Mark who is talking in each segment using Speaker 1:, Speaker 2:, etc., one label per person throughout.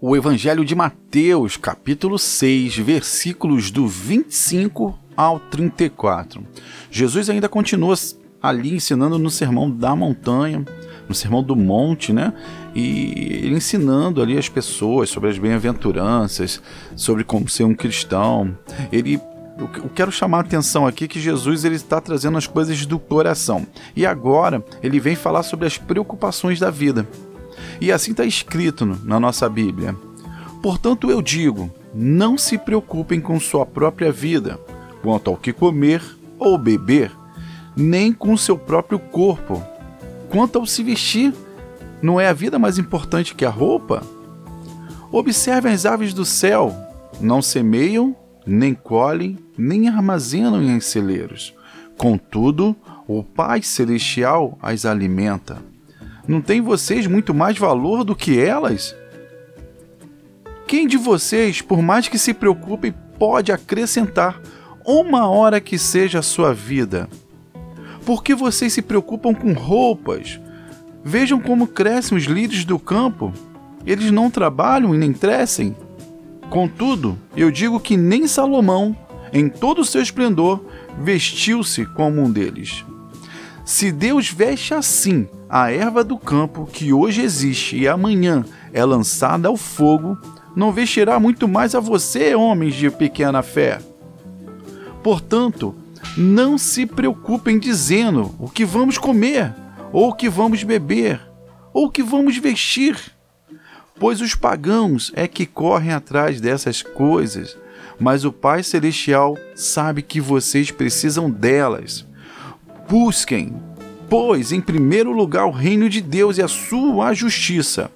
Speaker 1: o Evangelho de Mateus, capítulo 6, versículos do 25 ao 34. Jesus ainda continua ali ensinando no Sermão da Montanha, no Sermão do Monte, né? E ele ensinando ali as pessoas sobre as bem-aventuranças, sobre como ser um cristão. Ele eu quero chamar a atenção aqui que Jesus ele está trazendo as coisas do coração. E agora ele vem falar sobre as preocupações da vida. E assim está escrito na nossa Bíblia. Portanto, eu digo: não se preocupem com sua própria vida, quanto ao que comer ou beber, nem com seu próprio corpo, quanto ao se vestir. Não é a vida mais importante que a roupa? Observem as aves do céu: não semeiam, nem colhem, nem armazenam em celeiros. Contudo, o Pai Celestial as alimenta. Não tem vocês muito mais valor do que elas? Quem de vocês, por mais que se preocupe, pode acrescentar uma hora que seja a sua vida? Por que vocês se preocupam com roupas? Vejam como crescem os lírios do campo. Eles não trabalham e nem crescem. Contudo, eu digo que nem Salomão, em todo o seu esplendor, vestiu-se como um deles. Se Deus veste assim a erva do campo que hoje existe e amanhã é lançada ao fogo, não vestirá muito mais a você, homens de pequena fé. Portanto, não se preocupem dizendo o que vamos comer, ou o que vamos beber, ou o que vamos vestir, pois os pagãos é que correm atrás dessas coisas, mas o Pai Celestial sabe que vocês precisam delas. Busquem, pois, em primeiro lugar o reino de Deus e a sua justiça,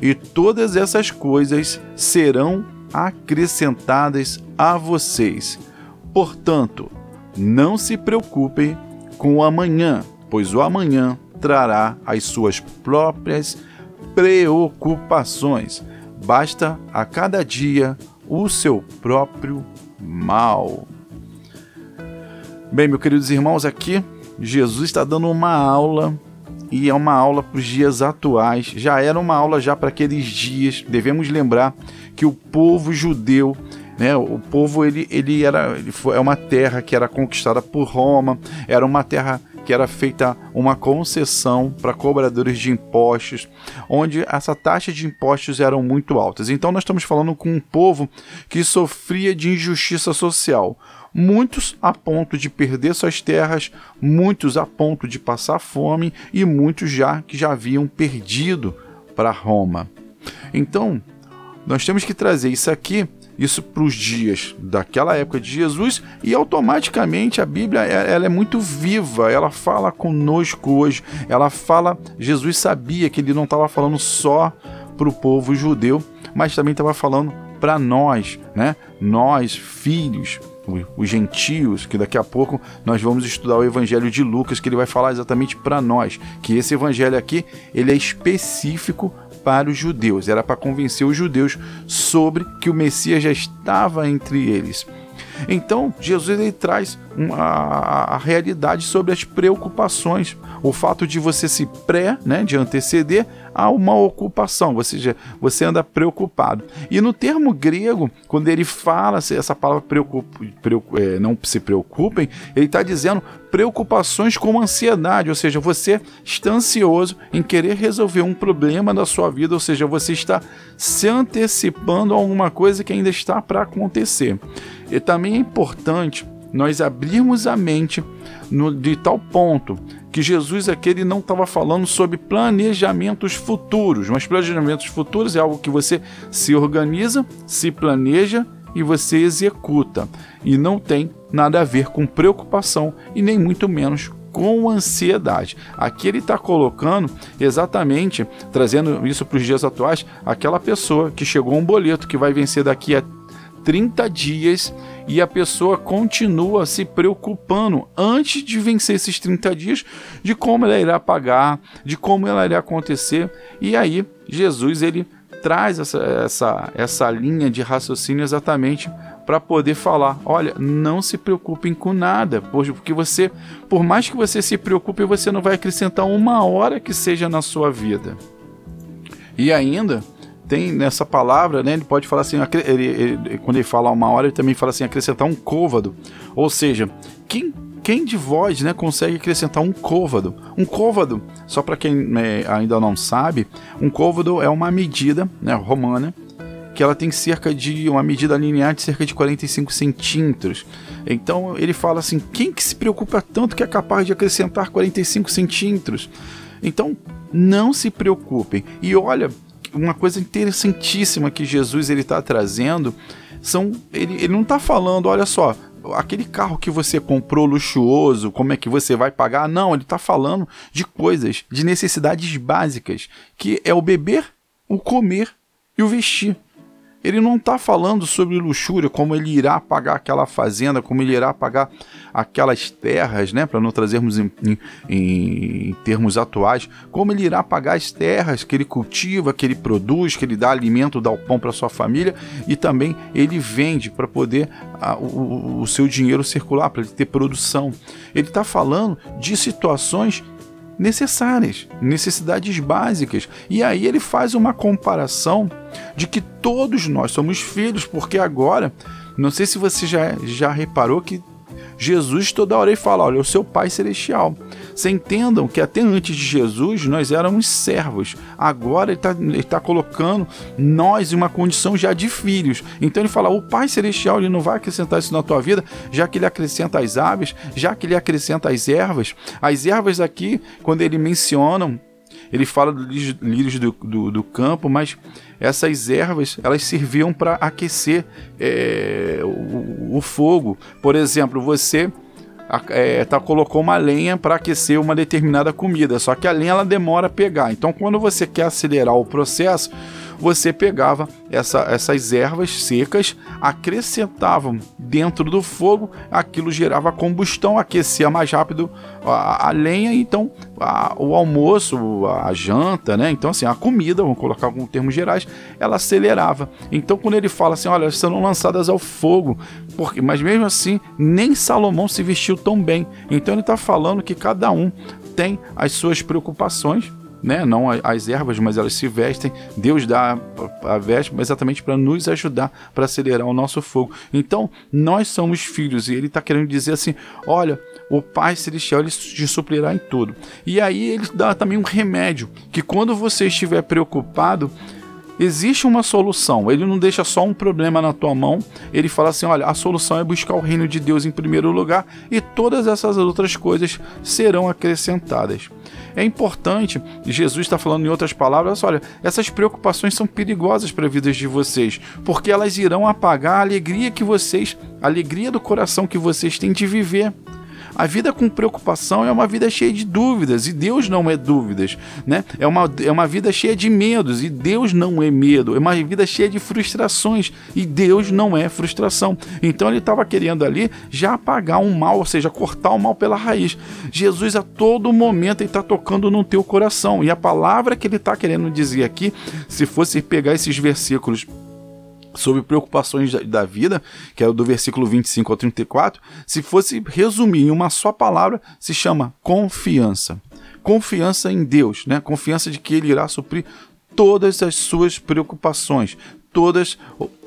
Speaker 1: e todas essas coisas serão acrescentadas a vocês. Portanto, não se preocupem com o amanhã, pois o amanhã trará as suas próprias preocupações. Basta a cada dia o seu próprio mal. Bem, meus queridos irmãos, aqui Jesus está dando uma aula e é uma aula para os dias atuais. Já era uma aula já para aqueles dias. Devemos lembrar que o povo judeu, né, o povo ele, ele era ele foi, é uma terra que era conquistada por Roma, era uma terra que era feita uma concessão para cobradores de impostos, onde essa taxa de impostos eram muito altas. Então nós estamos falando com um povo que sofria de injustiça social muitos a ponto de perder suas terras, muitos a ponto de passar fome e muitos já que já haviam perdido para Roma. Então, nós temos que trazer isso aqui, isso para os dias daquela época de Jesus e automaticamente a Bíblia ela é muito viva, ela fala conosco hoje, ela fala, Jesus sabia que ele não estava falando só para o povo judeu, mas também estava falando para nós, né? Nós, filhos, os gentios, que daqui a pouco nós vamos estudar o evangelho de Lucas, que ele vai falar exatamente para nós, que esse evangelho aqui, ele é específico para os judeus, era para convencer os judeus sobre que o Messias já estava entre eles. Então, Jesus ele traz uma, a, realidade sobre as preocupações, o fato de você se pré, né, de anteceder a uma ocupação, ou seja, você anda preocupado. E no termo grego, quando ele fala essa palavra preocupe, preocup, é, não se preocupem, ele está dizendo preocupações como ansiedade, ou seja, você está ansioso em querer resolver um problema da sua vida, ou seja, você está se antecipando a alguma coisa que ainda está para acontecer. E também é importante nós abrirmos a mente no, de tal ponto que Jesus aqui ele não estava falando sobre planejamentos futuros, mas planejamentos futuros é algo que você se organiza, se planeja e você executa, e não tem nada a ver com preocupação e nem muito menos com ansiedade. Aqui ele está colocando exatamente, trazendo isso para os dias atuais, aquela pessoa que chegou um boleto que vai vencer daqui a 30 dias e a pessoa continua se preocupando antes de vencer esses 30 dias de como ela irá pagar, de como ela irá acontecer. E aí Jesus ele traz essa, essa, essa linha de raciocínio exatamente para poder falar, olha, não se preocupem com nada, porque você, por mais que você se preocupe, você não vai acrescentar uma hora que seja na sua vida. E ainda tem nessa palavra, né? Ele pode falar assim, ele, ele, quando ele fala uma hora, ele também fala assim, acrescentar um côvado. Ou seja, quem quem de vós né, consegue acrescentar um côvado? Um côvado, só para quem né, ainda não sabe, um côvado é uma medida né, romana que ela tem cerca de uma medida linear de cerca de 45 centímetros. Então ele fala assim: quem que se preocupa tanto que é capaz de acrescentar 45 centímetros? Então não se preocupem. E olha, uma coisa interessantíssima que Jesus ele está trazendo são ele, ele não está falando, olha só, aquele carro que você comprou luxuoso, como é que você vai pagar? Não, ele está falando de coisas, de necessidades básicas, que é o beber, o comer e o vestir. Ele não está falando sobre luxúria, como ele irá pagar aquela fazenda, como ele irá pagar aquelas terras, né, para não trazermos em, em, em, termos atuais, como ele irá pagar as terras que ele cultiva, que ele produz, que ele dá alimento, dá o pão para sua família e também ele vende para poder a, o, o seu dinheiro circular, para ele ter produção. Ele está falando de situações necessárias, necessidades básicas. E aí ele faz uma comparação de que todos nós somos filhos, porque agora, não sei se você já, já reparou que Jesus toda hora ele fala: olha, o seu Pai Celestial. Você entendam que até antes de Jesus nós éramos servos. Agora ele está tá colocando nós em uma condição já de filhos. Então ele fala: o Pai Celestial ele não vai acrescentar isso na tua vida, já que ele acrescenta as aves, já que ele acrescenta as ervas. As ervas aqui, quando ele mencionam, ele fala dos lírios do, do, do, campo, mas essas ervas elas serviam para aquecer é, o, o, fogo. Por exemplo, você é, tá, colocou uma lenha para aquecer uma determinada comida, só que a lenha ela demora a pegar. Então, quando você quer acelerar o processo, você pegava essa, essas ervas secas, acrescentavam dentro do fogo, aquilo gerava combustão, aquecia mais rápido a, a lenha, então a, o almoço, a janta, né? Então, assim, a comida, vamos colocar alguns termos gerais, ela acelerava. Então, quando ele fala assim, olha, serão lançadas ao fogo, porque, mas mesmo assim, nem Salomão se vestiu tão bem. Então, ele está falando que cada um tem as suas preocupações né? Não as ervas, mas elas se vestem. Deus dá a veste exatamente para nos ajudar para acelerar o nosso fogo. Então, nós somos filhos e ele está querendo dizer assim: olha, o Pai Celestial ele te suplirá em tudo. E aí ele dá também um remédio que quando você estiver preocupado, existe uma solução. Ele não deixa só um problema na tua mão. Ele fala assim: olha, a solução é buscar o reino de Deus em primeiro lugar e todas essas outras coisas serão acrescentadas. É importante, Jesus está falando em outras palavras, olha, essas preocupações são perigosas para a vida de vocês, porque elas irão apagar a alegria que vocês, a alegria do coração que vocês têm de viver. A vida com preocupação é uma vida cheia de dúvidas e Deus não é dúvidas, né? É uma, é uma vida cheia de medos e Deus não é medo. É uma vida cheia de frustrações e Deus não é frustração. Então ele estava querendo ali já apagar um mal, ou seja, cortar o mal pela raiz. Jesus a todo momento está tocando no teu coração e a palavra que ele está querendo dizer aqui, se fosse pegar esses versículos sobre preocupações da, da, vida, que é do versículo 25 ao 34, se fosse resumir em uma só palavra, se chama confiança. Confiança em Deus, né? Confiança de que ele irá suprir todas as suas preocupações, todas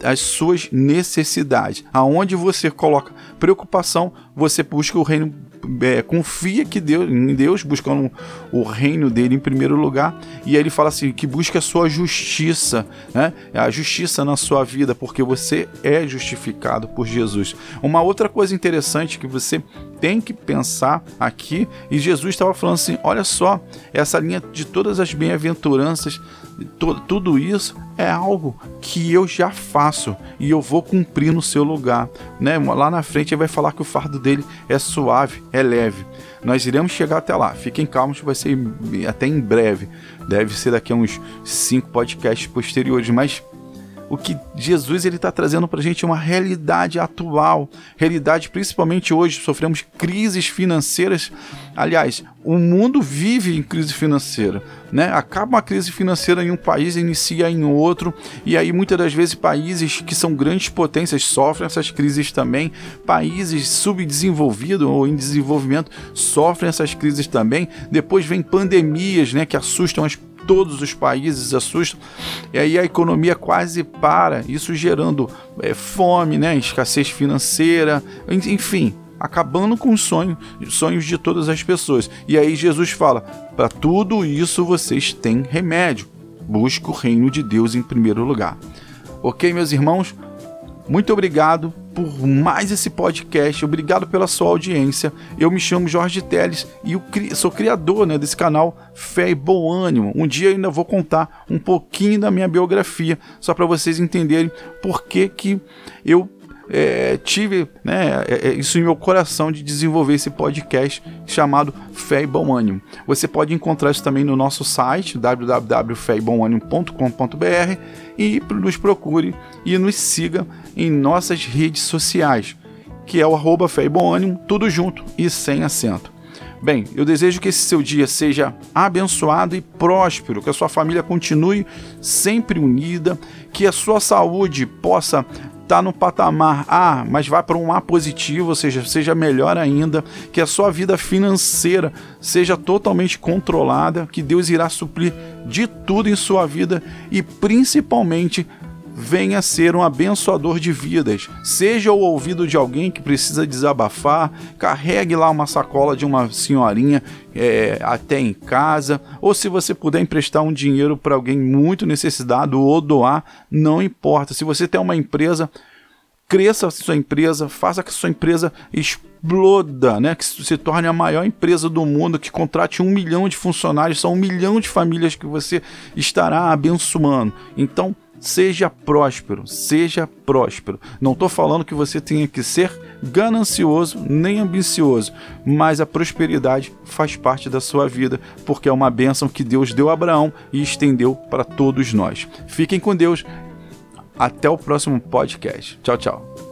Speaker 1: as suas necessidades. Aonde você coloca preocupação, você busca o reino, é, confia que Deus, em Deus, buscando o reino dele em primeiro lugar. E aí ele fala assim: que busca a sua justiça, né? a justiça na sua vida, porque você é justificado por Jesus. Uma outra coisa interessante que você tem que pensar aqui, e Jesus estava falando assim: olha só, essa linha de todas as bem-aventuranças tudo isso é algo que eu já faço e eu vou cumprir no seu lugar. Né? Lá na frente ele vai falar que o fardo dele é suave, é leve. Nós iremos chegar até lá. Fiquem calmos, vai ser até em breve. Deve ser daqui a uns cinco podcasts posteriores, mas o que Jesus ele está trazendo para a gente é uma realidade atual, realidade principalmente hoje sofremos crises financeiras. Aliás, o mundo vive em crise financeira, né? Acaba uma crise financeira em um país, inicia em outro, e aí muitas das vezes países que são grandes potências sofrem essas crises também. Países subdesenvolvidos ou em desenvolvimento sofrem essas crises também. Depois vem pandemias, né, que assustam as todos os países assustam, e aí a economia quase para, isso gerando é, fome, né, escassez financeira, enfim, acabando com os sonhos, sonhos de todas as pessoas. E aí Jesus fala: para tudo isso vocês têm remédio. Busque o reino de Deus em primeiro lugar. Ok, meus irmãos? Muito obrigado por mais esse podcast, obrigado pela sua audiência. Eu me chamo Jorge Teles e eu sou criador né, desse canal Fé e Bom Ânimo. Um dia eu ainda vou contar um pouquinho da minha biografia, só para vocês entenderem por que, que eu é, tive né, é, é, isso em meu coração de desenvolver esse podcast chamado Fé e Bom Ânimo. Você pode encontrar isso também no nosso site www.feibomânimo.com.br e nos procure e nos siga em nossas redes sociais, que é o arroba Fé e Bom Ânimo, tudo junto e sem acento. Bem, eu desejo que esse seu dia seja abençoado e próspero, que a sua família continue sempre unida, que a sua saúde possa está no patamar. A, mas vai para um A positivo, ou seja, seja melhor ainda, que a sua vida financeira seja totalmente controlada, que Deus irá suprir de tudo em sua vida e principalmente venha ser um abençoador de vidas. Seja o ouvido de alguém que precisa desabafar, carregue lá uma sacola de uma senhorinha é, até em casa, ou se você puder emprestar um dinheiro para alguém muito necessitado ou doar, não importa. Se você tem uma empresa, cresça a sua empresa, faça que a sua empresa exploda, né? que se torne a maior empresa do mundo, que contrate um milhão de funcionários, são um milhão de famílias que você estará abençoando. Então, Seja próspero, seja próspero. Não estou falando que você tenha que ser ganancioso nem ambicioso, mas a prosperidade faz parte da sua vida, porque é uma bênção que Deus deu a Abraão e estendeu para todos nós. Fiquem com Deus. Até o próximo podcast. Tchau, tchau.